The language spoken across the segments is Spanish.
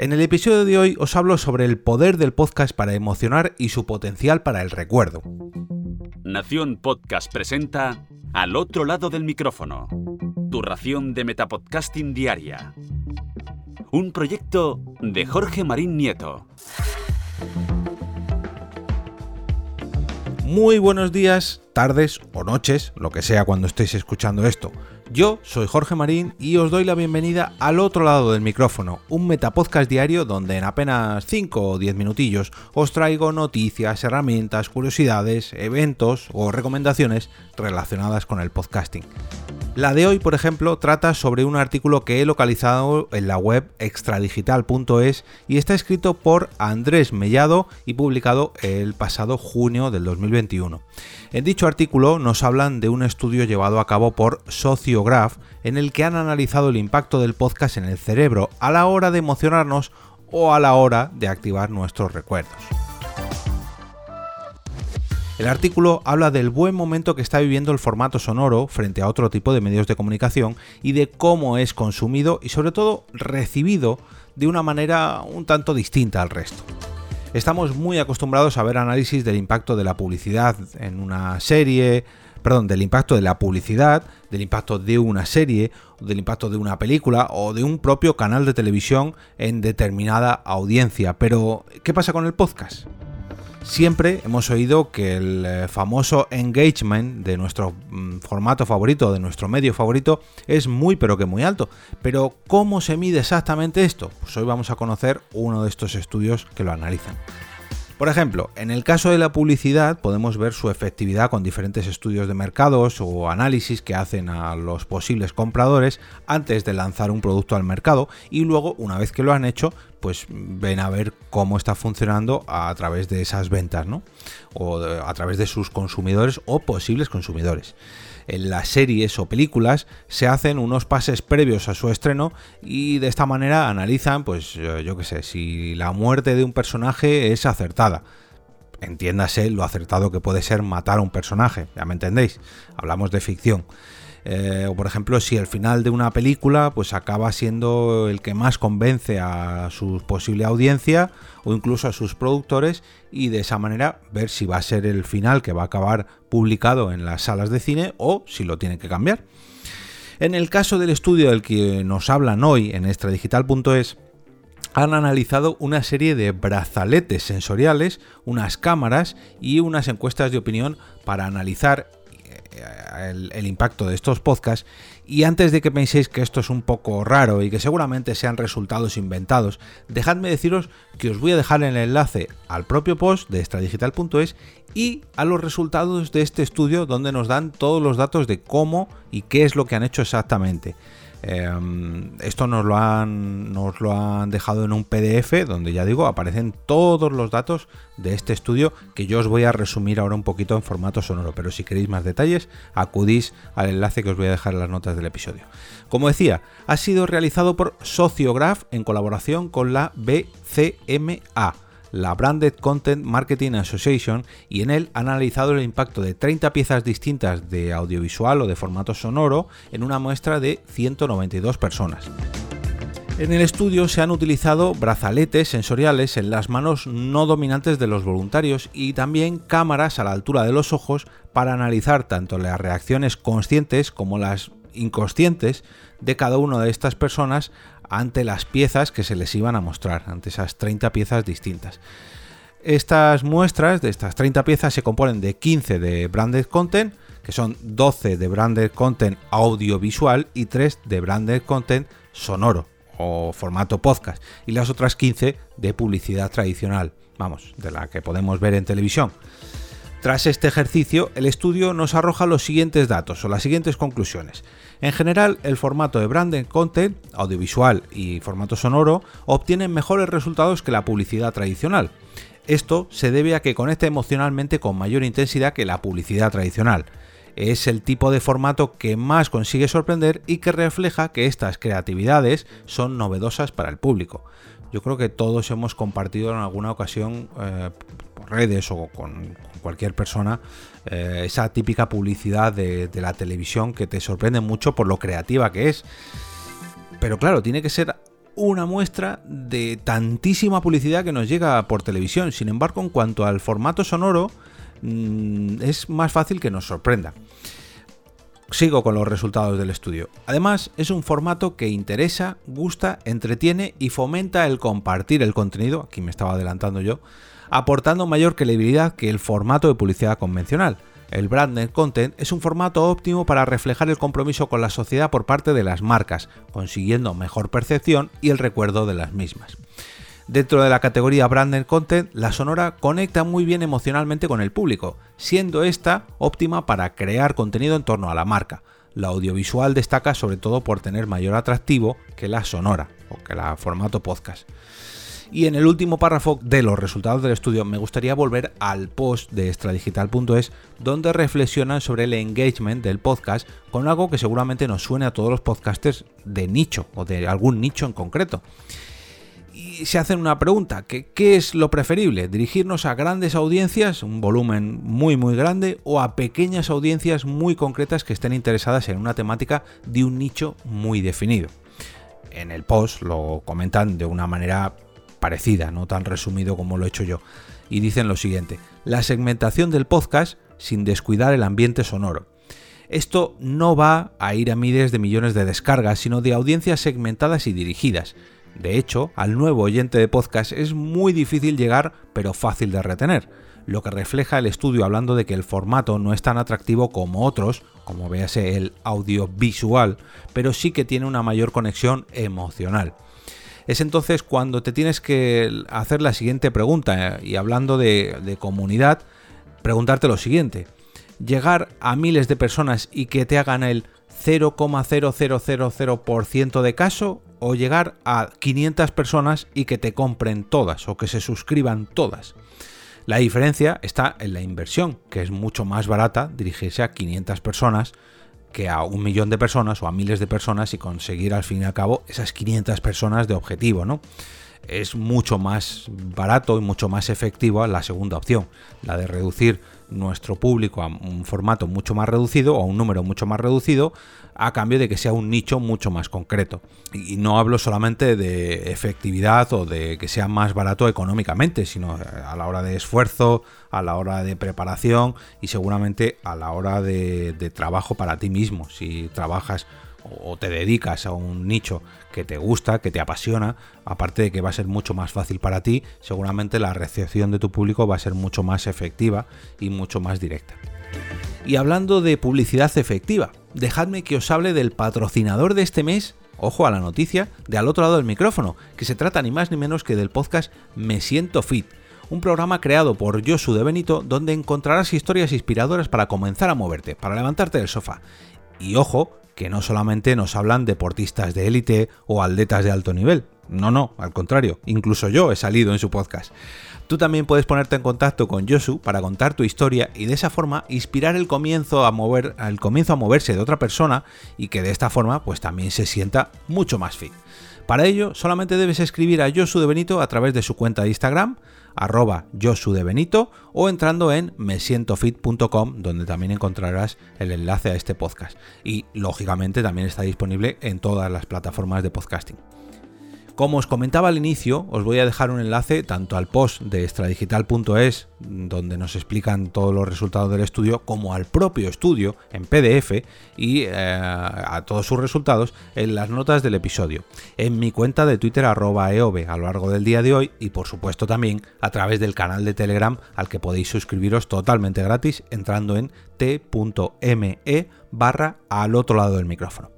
En el episodio de hoy os hablo sobre el poder del podcast para emocionar y su potencial para el recuerdo. Nación Podcast presenta Al otro lado del micrófono, tu ración de Metapodcasting Diaria. Un proyecto de Jorge Marín Nieto. Muy buenos días, tardes o noches, lo que sea cuando estéis escuchando esto. Yo soy Jorge Marín y os doy la bienvenida al otro lado del micrófono, un metapodcast diario donde en apenas 5 o 10 minutillos os traigo noticias, herramientas, curiosidades, eventos o recomendaciones relacionadas con el podcasting. La de hoy, por ejemplo, trata sobre un artículo que he localizado en la web extradigital.es y está escrito por Andrés Mellado y publicado el pasado junio del 2021. En dicho artículo nos hablan de un estudio llevado a cabo por Sociograph en el que han analizado el impacto del podcast en el cerebro a la hora de emocionarnos o a la hora de activar nuestros recuerdos. El artículo habla del buen momento que está viviendo el formato sonoro frente a otro tipo de medios de comunicación y de cómo es consumido y sobre todo recibido de una manera un tanto distinta al resto. Estamos muy acostumbrados a ver análisis del impacto de la publicidad en una serie, perdón, del impacto de la publicidad, del impacto de una serie, del impacto de una película o de un propio canal de televisión en determinada audiencia. Pero, ¿qué pasa con el podcast? Siempre hemos oído que el eh, famoso engagement de nuestro mm, formato favorito, de nuestro medio favorito, es muy pero que muy alto. Pero ¿cómo se mide exactamente esto? Pues hoy vamos a conocer uno de estos estudios que lo analizan. Por ejemplo, en el caso de la publicidad podemos ver su efectividad con diferentes estudios de mercados o análisis que hacen a los posibles compradores antes de lanzar un producto al mercado y luego, una vez que lo han hecho, pues ven a ver cómo está funcionando a través de esas ventas, ¿no? O a través de sus consumidores o posibles consumidores en las series o películas se hacen unos pases previos a su estreno y de esta manera analizan, pues yo qué sé, si la muerte de un personaje es acertada. Entiéndase lo acertado que puede ser matar a un personaje, ya me entendéis, hablamos de ficción. Eh, o por ejemplo, si el final de una película pues acaba siendo el que más convence a su posible audiencia o incluso a sus productores y de esa manera ver si va a ser el final que va a acabar publicado en las salas de cine o si lo tienen que cambiar. En el caso del estudio del que nos hablan hoy en extradigital.es, han analizado una serie de brazaletes sensoriales, unas cámaras y unas encuestas de opinión para analizar el, impacto de estos podcasts. Y antes de que penséis que esto es un poco raro y que seguramente sean resultados inventados, dejadme deciros que os voy a dejar el enlace al propio post de extradigital.es y a los resultados de este estudio donde nos dan todos los datos de cómo y qué es lo que han hecho exactamente. Em, esto nos lo, han, nos lo han dejado en un PDF donde ya digo aparecen todos los datos de este estudio que yo os voy a resumir ahora un poquito en formato sonoro, pero si queréis más detalles acudís al enlace que os voy a dejar en las notas del episodio. Como decía, ha sido realizado por Sociograph en colaboración con la BCMA la Branded Content Marketing Association y en él han analizado el impacto de 30 piezas distintas de audiovisual o de formato sonoro en una muestra de 192 personas. En el estudio se han utilizado brazaletes sensoriales en las manos no dominantes de los voluntarios y también cámaras a la altura de los ojos para analizar tanto las reacciones conscientes como las inconscientes de cada una de estas personas ante las piezas que se les iban a mostrar, ante esas 30 piezas distintas. Estas muestras de estas 30 piezas se componen de 15 de branded content, que son 12 de branded content audiovisual y 3 de branded content sonoro o formato podcast, y las otras 15 de publicidad tradicional, vamos, de la que podemos ver en televisión. Tras este ejercicio, el estudio nos arroja los siguientes datos o las siguientes conclusiones. En general, el formato de branded content, audiovisual y formato sonoro, obtienen mejores resultados que la publicidad tradicional. Esto se debe a que conecta emocionalmente con mayor intensidad que la publicidad tradicional. Es el tipo de formato que más consigue sorprender y que refleja que estas creatividades son novedosas para el público. Yo creo que todos hemos compartido en alguna ocasión eh, por redes o con, cualquier persona eh, esa típica publicidad de, de, la televisión que te sorprende mucho por lo creativa que es. Pero claro, tiene que ser una muestra de tantísima publicidad que nos llega por televisión. Sin embargo, en cuanto al formato sonoro, mm, es más fácil que nos sorprenda. Sigo con los resultados del estudio. Además, es un formato que interesa, gusta, entretiene y fomenta el compartir el contenido, aquí me estaba adelantando yo, aportando mayor credibilidad que el formato de publicidad convencional. El branded content es un formato óptimo para reflejar el compromiso con la sociedad por parte de las marcas, consiguiendo mejor percepción y el recuerdo de las mismas. Dentro de la categoría branded content, la sonora conecta muy bien emocionalmente con el público, siendo esta óptima para crear contenido en torno a la marca. La audiovisual destaca sobre todo por tener mayor atractivo que la sonora o que la formato podcast. Y en el último párrafo de los resultados del estudio me gustaría volver al post de extradigital.es donde reflexionan sobre el engagement del podcast con algo que seguramente nos suene a todos los podcasters de nicho o de algún nicho en concreto y se hacen una pregunta, ¿qué es lo preferible? ¿Dirigirnos a grandes audiencias, un volumen muy muy grande, o a pequeñas audiencias muy concretas que estén interesadas en una temática de un nicho muy definido? En el post lo comentan de una manera parecida, no tan resumido como lo he hecho yo, y dicen lo siguiente, la segmentación del podcast sin descuidar el ambiente sonoro. Esto no va a ir a miles de millones de descargas, sino de audiencias segmentadas y dirigidas de hecho, al nuevo oyente de podcast es muy difícil llegar, pero fácil de retener, lo que refleja el estudio hablando de que el formato no es tan atractivo como otros, como véase el audiovisual, pero sí que tiene una mayor conexión emocional. Es entonces cuando te tienes que hacer la siguiente pregunta, eh, y hablando de, comunidad, preguntarte lo siguiente. Llegar a miles de personas y que te hagan el 0,0000% de caso o llegar a 500 personas y que te compren todas o que se suscriban todas. La diferencia está en la inversión, que es mucho más barata dirigirse a 500 personas que a un millón de personas o a miles de personas y conseguir al fin y al cabo esas 500 personas de objetivo, ¿no? Es mucho más barato y mucho más efectiva la segunda opción, la de reducir nuestro público a un formato mucho más reducido o a un número mucho más reducido a cambio de que sea un nicho mucho más concreto. Y no hablo solamente de efectividad o de que sea más barato económicamente, sino a la hora de esfuerzo, a la hora de preparación y seguramente a la hora de, de trabajo para ti mismo. Si trabajas o te dedicas a un nicho que te gusta, que te apasiona, aparte de que va a ser mucho más fácil para ti, seguramente la recepción de tu público va a ser mucho más efectiva y mucho más directa. Y hablando de publicidad efectiva, dejadme que os hable del patrocinador de este mes, ojo a la noticia, de al otro lado del micrófono, que se trata ni más ni menos que del podcast Me Siento Fit, un programa creado por Josu de Benito donde encontrarás historias inspiradoras para comenzar a moverte, para levantarte del sofá. Y ojo, que no solamente nos hablan deportistas de élite o atletas de alto nivel. No, no, al contrario, incluso yo he salido en su podcast. Tú también puedes ponerte en contacto con Josu para contar tu historia y de esa forma inspirar el comienzo a mover, comienzo a moverse de otra persona y que de esta forma pues también se sienta mucho más fit. Para ello, solamente debes escribir a Josu de Benito a través de su cuenta de Instagram, arroba Josu de Benito, o entrando en mesientofit.com, donde también encontrarás el enlace a este podcast. Y lógicamente también está disponible en todas las plataformas de podcasting. Como os comentaba al inicio, os voy a dejar un enlace tanto al post de extradigital.es, donde nos explican todos los resultados del estudio, como al propio estudio en PDF y eh, a todos sus resultados en las notas del episodio, en mi cuenta de Twitter arroba eove a lo largo del día de hoy y por supuesto también a través del canal de Telegram al que podéis suscribiros totalmente gratis entrando en t.me barra al otro lado del micrófono.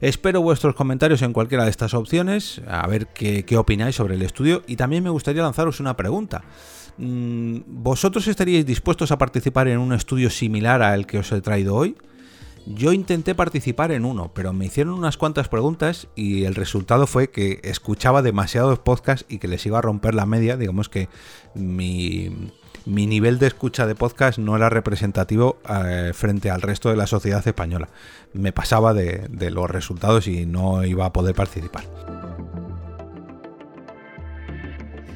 Espero vuestros comentarios en cualquiera de estas opciones, a ver qué, opináis sobre el estudio y también me gustaría lanzaros una pregunta. Mm, ¿Vosotros estaríais dispuestos a participar en un estudio similar al que os he traído hoy? Yo intenté participar en uno, pero me hicieron unas cuantas preguntas y el resultado fue que escuchaba demasiados podcasts y que les iba a romper la media. Digamos que mi, mi nivel de escucha de podcast no era representativo eh, frente al resto de la sociedad española. Me pasaba de, de los resultados y no iba a poder participar.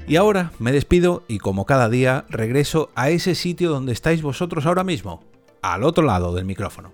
Y ahora me despido y como cada día regreso a ese sitio donde estáis vosotros ahora mismo, al otro lado del micrófono.